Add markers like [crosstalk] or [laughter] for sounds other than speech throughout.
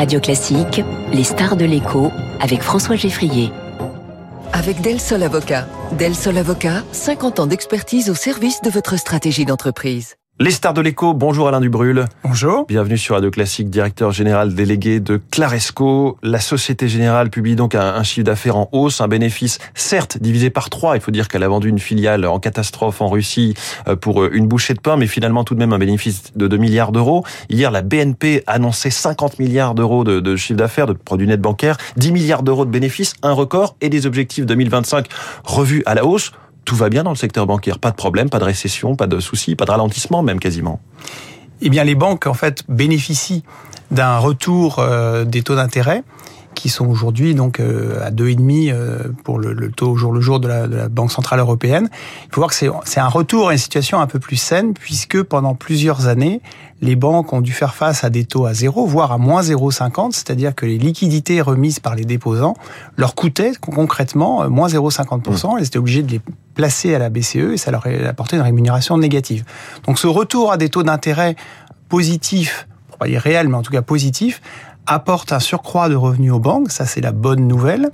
Radio Classique, les stars de l'écho avec François Geffrier. Avec Del Sol Avocat. Del Sol Avocat, 50 ans d'expertise au service de votre stratégie d'entreprise. Les stars de l'écho, bonjour Alain Dubrul. Bonjour. Bienvenue sur Radio Classique, directeur général délégué de Claresco. La Société Générale publie donc un, chiffre d'affaires en hausse, un bénéfice certes divisé par trois. Il faut dire qu'elle a vendu une filiale en catastrophe en Russie euh, pour euh, une bouchée de pain, mais finalement tout de même un bénéfice de 2 milliards d'euros. Hier, la BNP annonçait 50 milliards d'euros de, de chiffre d'affaires, de produits nets bancaires, 10 milliards d'euros de bénéfices, un record et des objectifs 2025 revus à la hausse tout va bien dans le secteur bancaire, pas de problème, pas de récession, pas de soucis, pas de ralentissement même quasiment. Eh bien, les banques en fait bénéficient d'un retour euh, des taux d'intérêt qui sont aujourd'hui donc euh, à 2,5 euh, pour le, taux au jour le jour de la, de la Banque centrale européenne. Il faut voir que c'est un retour à une situation un peu plus saine puisque pendant plusieurs années, les banques ont dû faire face à des taux à zéro, voire à moins 0,50, c'est-à-dire que les liquidités remises par les déposants leur coûtaient concrètement euh, moins 0,50%. Mmh. Elles étaient obligées de les placer à la BCE et ça leur apportait une rémunération négative. Donc ce retour à des taux d'intérêt positifs, pas dire réels, mais en tout cas positifs, apporte un surcroît de revenus aux banques, ça c'est la bonne nouvelle.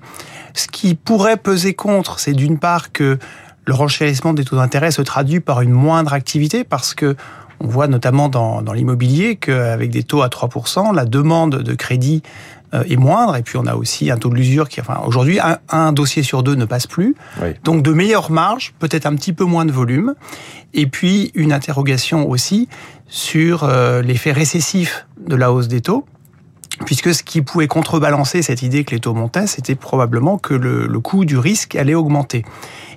Ce qui pourrait peser contre, c'est d'une part que le renchérissement des taux d'intérêt se traduit par une moindre activité parce que on voit notamment dans, dans l'immobilier qu'avec des taux à 3%, la demande de crédit euh, est moindre. Et puis on a aussi un taux de l'usure qui, enfin, aujourd'hui, un, dossier sur deux ne passe plus. Donc de meilleures marges, peut-être un petit peu moins de volume. Et puis une interrogation aussi sur euh, l'effet récessif de la hausse des taux puisque ce qui pouvait contrebalancer cette idée que les taux montaient, c'était probablement que le, le, coût du risque allait augmenter.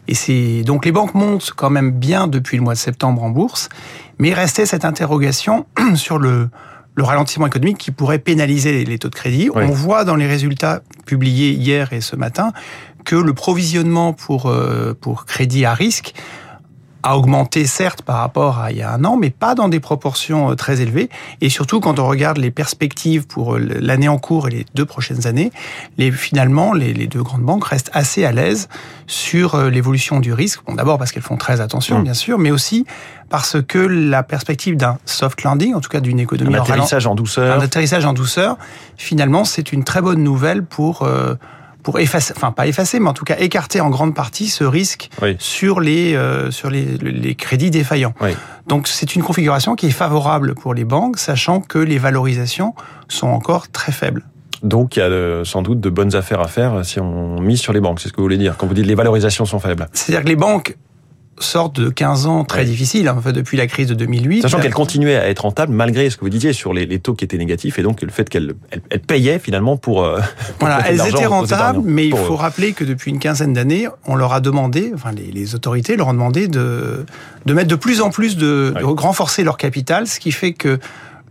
Et c'est donc les banques montent quand même bien depuis le mois de septembre en bourse, mais il restait cette interrogation [clears throat] sur le, le ralentissement économique qui pourrait pénaliser les, taux de crédit. On voit dans les résultats publiés hier et ce matin que le provisionnement pour, euh, pour crédit à risque a augmenté certes par rapport à il y a un an, mais pas dans des proportions euh, très élevées. Et surtout, quand on regarde les perspectives pour euh, l'année en cours et les deux prochaines années, les, finalement, les, les deux grandes banques restent assez à l'aise sur euh, l'évolution du risque. Bon, d'abord parce qu'elles font très attention, mmh. bien sûr, mais aussi parce que la perspective d'un soft landing, en tout cas d'une économie un atterrissage en, douceur, un atterrissage en douceur, finalement, c'est une très bonne nouvelle pour pour effacer, enfin pas effacer, mais en tout cas écarter en grande partie ce risque sur les euh, sur les, les, crédits défaillants. Donc c'est une configuration qui est favorable pour les banques, sachant que les valorisations sont encore très faibles. Donc il y a sans doute de bonnes affaires à faire si on mise sur les banques, c'est ce que vous voulez dire quand vous dites les valorisations sont faibles. C'est-à-dire que les banques sorte de 15 ans très difficiles, hein, en fait, depuis la crise de 2008. Sachant qu'elle continuait à être rentable malgré ce que vous disiez sur les, les taux qui étaient négatifs et donc le fait qu'elle elle, elle, payait finalement pour... Euh, [laughs] voilà, elles étaient rentables, mais il faut rappeler que depuis une quinzaine d'années, on leur a demandé, enfin les, les, autorités leur ont demandé de, de mettre de plus en plus de, de renforcer leur capital, ce qui fait que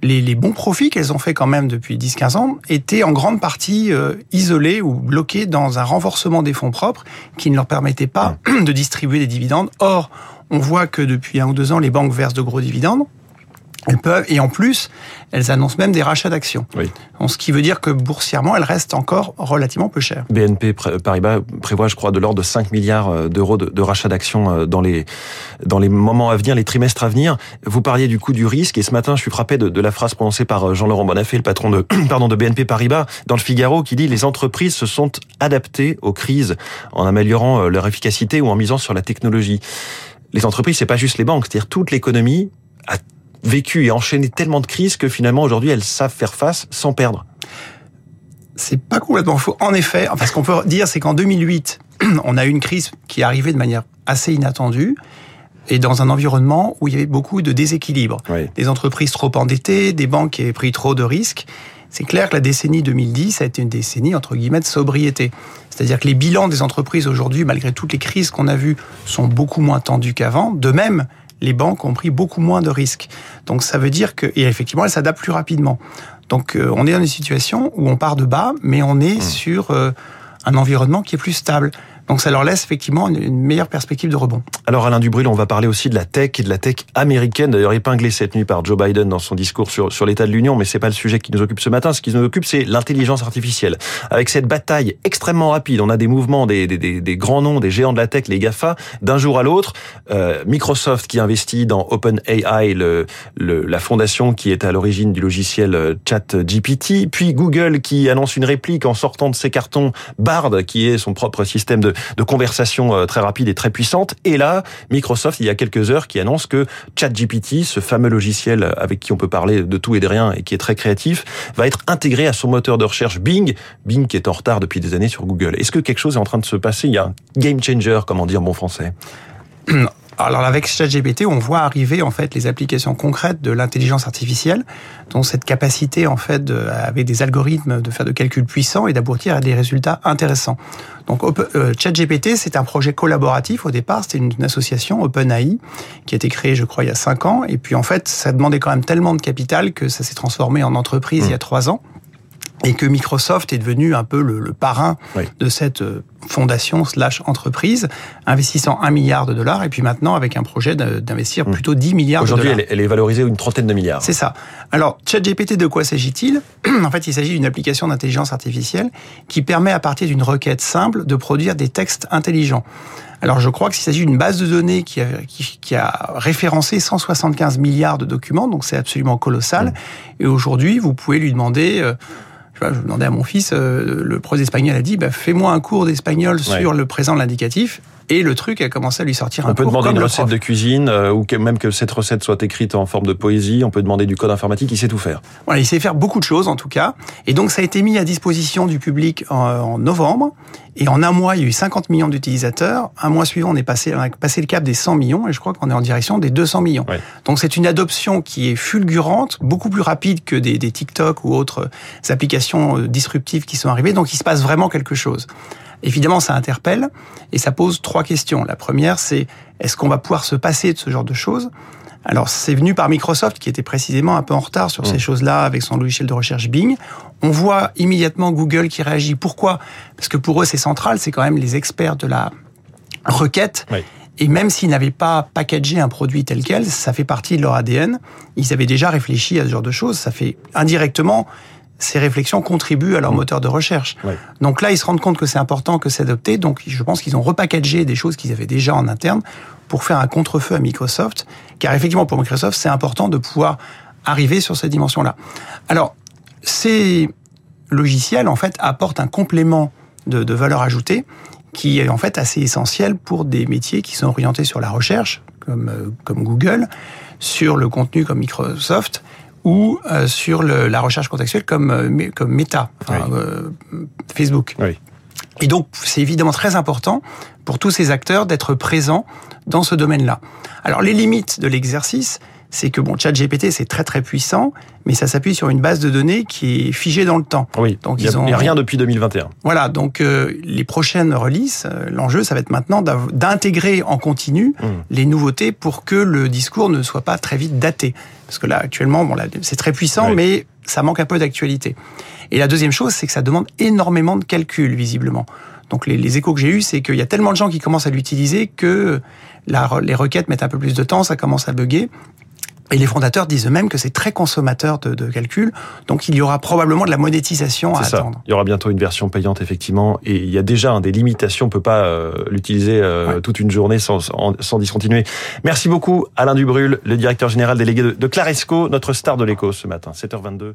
les, bons profits qu'elles ont fait quand même depuis 10-15 ans étaient en grande partie euh, isolés ou bloqués dans un renforcement des fonds propres qui ne leur permettait pas [clears throat] de distribuer des dividendes. Or, on voit que depuis un ou deux ans, les banques versent de gros dividendes. Elles peuvent, et en plus, elles annoncent même des rachats d'actions. Oui. Ce qui veut dire que boursièrement, elles restent encore relativement peu chères. BNP Paribas prévoit, je crois, de l'ordre de 5 milliards euh, d'euros de, rachats d'actions euh, dans les, dans les moments à venir, les trimestres à venir. Vous parliez du coup du risque, et ce matin, je suis frappé de, de la phrase prononcée par euh, Jean-Laurent Bonafé, le patron de, [clears throat] pardon, de BNP Paribas, dans le Figaro, qui dit « Les entreprises se sont adaptées aux crises en améliorant leur efficacité ou en misant sur la technologie ». Les entreprises, c'est pas juste les banques, c'est-à-dire toute l'économie a vécu et enchaîné tellement de crises que finalement aujourd'hui elles savent faire face sans perdre. C'est pas complètement faux. En effet, ce qu'on peut dire, c'est qu'en 2008, [clears throat] on a eu une crise qui est arrivée de manière assez inattendue et dans un environnement où il y avait beaucoup de déséquilibres. Des entreprises trop endettées, des banques qui avaient pris trop de risques. C'est clair que la décennie 2010 a été une décennie entre guillemets de sobriété. C'est-à-dire que les bilans des entreprises aujourd'hui, malgré toutes les crises qu'on a vues, sont beaucoup moins tendus qu'avant. De même, les banques ont pris beaucoup moins de risques. Donc ça veut dire que, et effectivement, elles s'adaptent plus rapidement. Donc euh, on est dans une situation où on part de bas, mais on est mmh. sur euh, un environnement qui est plus stable. Donc ça leur laisse effectivement une, meilleure perspective de rebond. Alors Alain Dubrul, on va parler aussi de la tech et de la tech américaine, d'ailleurs épinglée cette nuit par Joe Biden dans son discours sur, sur l'état de l'Union, mais c'est pas le sujet qui nous occupe ce matin. Ce qui nous occupe, c'est l'intelligence artificielle. Avec cette bataille extrêmement rapide, on a des mouvements des, des, des, grands noms, des géants de la tech, les GAFA, d'un jour à l'autre. Euh, Microsoft qui investit dans OpenAI, le, le, la fondation qui est à l'origine du logiciel euh, ChatGPT, puis Google qui annonce une réplique en sortant de ses cartons Bard, qui est son propre système de, de conversation euh, très rapide et très puissante. Et là, Microsoft, il y a quelques heures, qui annonce que ChatGPT, ce fameux logiciel avec qui on peut parler de tout et de rien et qui est très créatif, va être intégré à son moteur de recherche Bing. Bing qui est en retard depuis des années sur Google. Est-ce que quelque chose est en train de se passer? Il y a un game changer, comment dire en bon français [clears throat] alors avec ChatGPT, on voit arriver en fait les applications concrètes de l'intelligence artificielle, dont cette capacité en fait de, avec des algorithmes de faire de calculs puissants et d'aboutir à des résultats intéressants. Donc euh, ChatGPT, c'est un projet collaboratif au départ, c'était une, association OpenAI qui a été créée, je crois, il y a cinq ans, et puis en fait, ça demandait quand même tellement de capital que ça s'est transformé en entreprise il y a mmh. trois ans et que Microsoft est devenu un peu le, le parrain de cette euh, fondation slash entreprise, investissant un milliard de dollars, et puis maintenant avec un projet d'investir mmh. plutôt 10 milliards de dollars. Aujourd'hui, elle est valorisée une trentaine de milliards. C'est ça. Alors, ChatGPT, de quoi s'agit-il? [clears throat] En fait, il s'agit d'une application d'intelligence artificielle qui permet, à partir d'une requête simple, de produire des textes intelligents. Alors je crois qu'il s'agit d'une base de données qui a, qui, a, référencé 175 milliards de documents, donc c'est absolument colossal. Mmh. Et aujourd'hui, vous pouvez lui demander... Euh, je demandais à mon fils, euh, le prof d'espagnol a dit, bah, fais-moi un cours d'espagnol sur le présent de l'indicatif. Et le truc a commencé à lui sortir un On peut demander une recette de cuisine, euh, ou même que cette recette soit écrite en forme de poésie. On peut demander du code informatique. Il sait tout faire. Voilà, il sait faire beaucoup de choses en tout cas. Et donc ça a été mis à disposition du public en, novembre. Et en un mois, il y a eu 50 millions d'utilisateurs. Un mois suivant, on est passé, on a passé le cap des 100 millions. Et je crois qu'on est en direction des 200 millions. Donc c'est une adoption qui est fulgurante, beaucoup plus rapide que des, des TikTok ou autres applications euh, disruptives qui sont arrivées. Donc il se passe vraiment quelque chose. Évidemment, ça interpelle et ça pose trois questions. La première, c'est est-ce qu'on va pouvoir se passer de ce genre de choses? Alors, c'est venu par Microsoft, qui était précisément un peu en retard sur ces mmh. choses-là avec son logiciel de recherche Bing. On voit immédiatement Google qui réagit. Pourquoi? Parce que pour eux, c'est central, c'est quand même les experts de la requête. Et même s'ils n'avaient pas packagé un produit tel quel, ça fait partie de leur ADN. Ils avaient déjà réfléchi à ce genre de choses. Ça fait indirectement ces réflexions contribuent à leur mm. moteur de recherche. Donc là, ils se rendent compte que c'est important que c'est adopté. Donc je pense qu'ils ont repackagé des choses qu'ils avaient déjà en interne pour faire un contre-feu à Microsoft. Car effectivement, pour Microsoft, c'est important de pouvoir arriver sur cette dimension-là. Alors, ces logiciels, en fait, apportent un complément de, de valeur ajoutée qui est en fait assez essentiel pour des métiers qui sont orientés sur la recherche, comme, euh, comme Google, sur le contenu comme Microsoft, ou euh, sur le, la recherche contextuelle comme, euh, comme Meta, euh, Facebook. Oui. Et donc, c'est évidemment très important pour tous ces acteurs d'être présents dans ce domaine-là. Alors, les limites de l'exercice, c'est que bon, ChatGPT c'est très très puissant, mais ça s'appuie sur une base de données qui est figée dans le temps. Oui. Donc il n'y a, rien depuis 2021. Voilà. Donc euh, les prochaines releases, euh, l'enjeu ça va être maintenant d'intégrer en continu hmm. les nouveautés pour que le discours ne soit pas très vite daté. Parce que là actuellement, bon, c'est très puissant, mais ça manque un peu d'actualité. Et la deuxième chose, c'est que ça demande énormément de calculs visiblement. Donc les, les échos que j'ai eus, c'est qu'il y a tellement de gens qui commencent à l'utiliser que la, les requêtes mettent un peu plus de temps, ça commence à bugger. Et les fondateurs disent eux-mêmes que c'est très consommateur de, de, calcul, donc il y aura probablement de la monétisation à ça. attendre. Il y aura bientôt une version payante effectivement, et il y a déjà hein, des limitations. On peut pas euh, l'utiliser euh, toute une journée sans, sans, discontinuer. Merci beaucoup Alain Dubrul, le directeur général délégué de, de Claresco, notre star de l'écho ce matin, 7h22.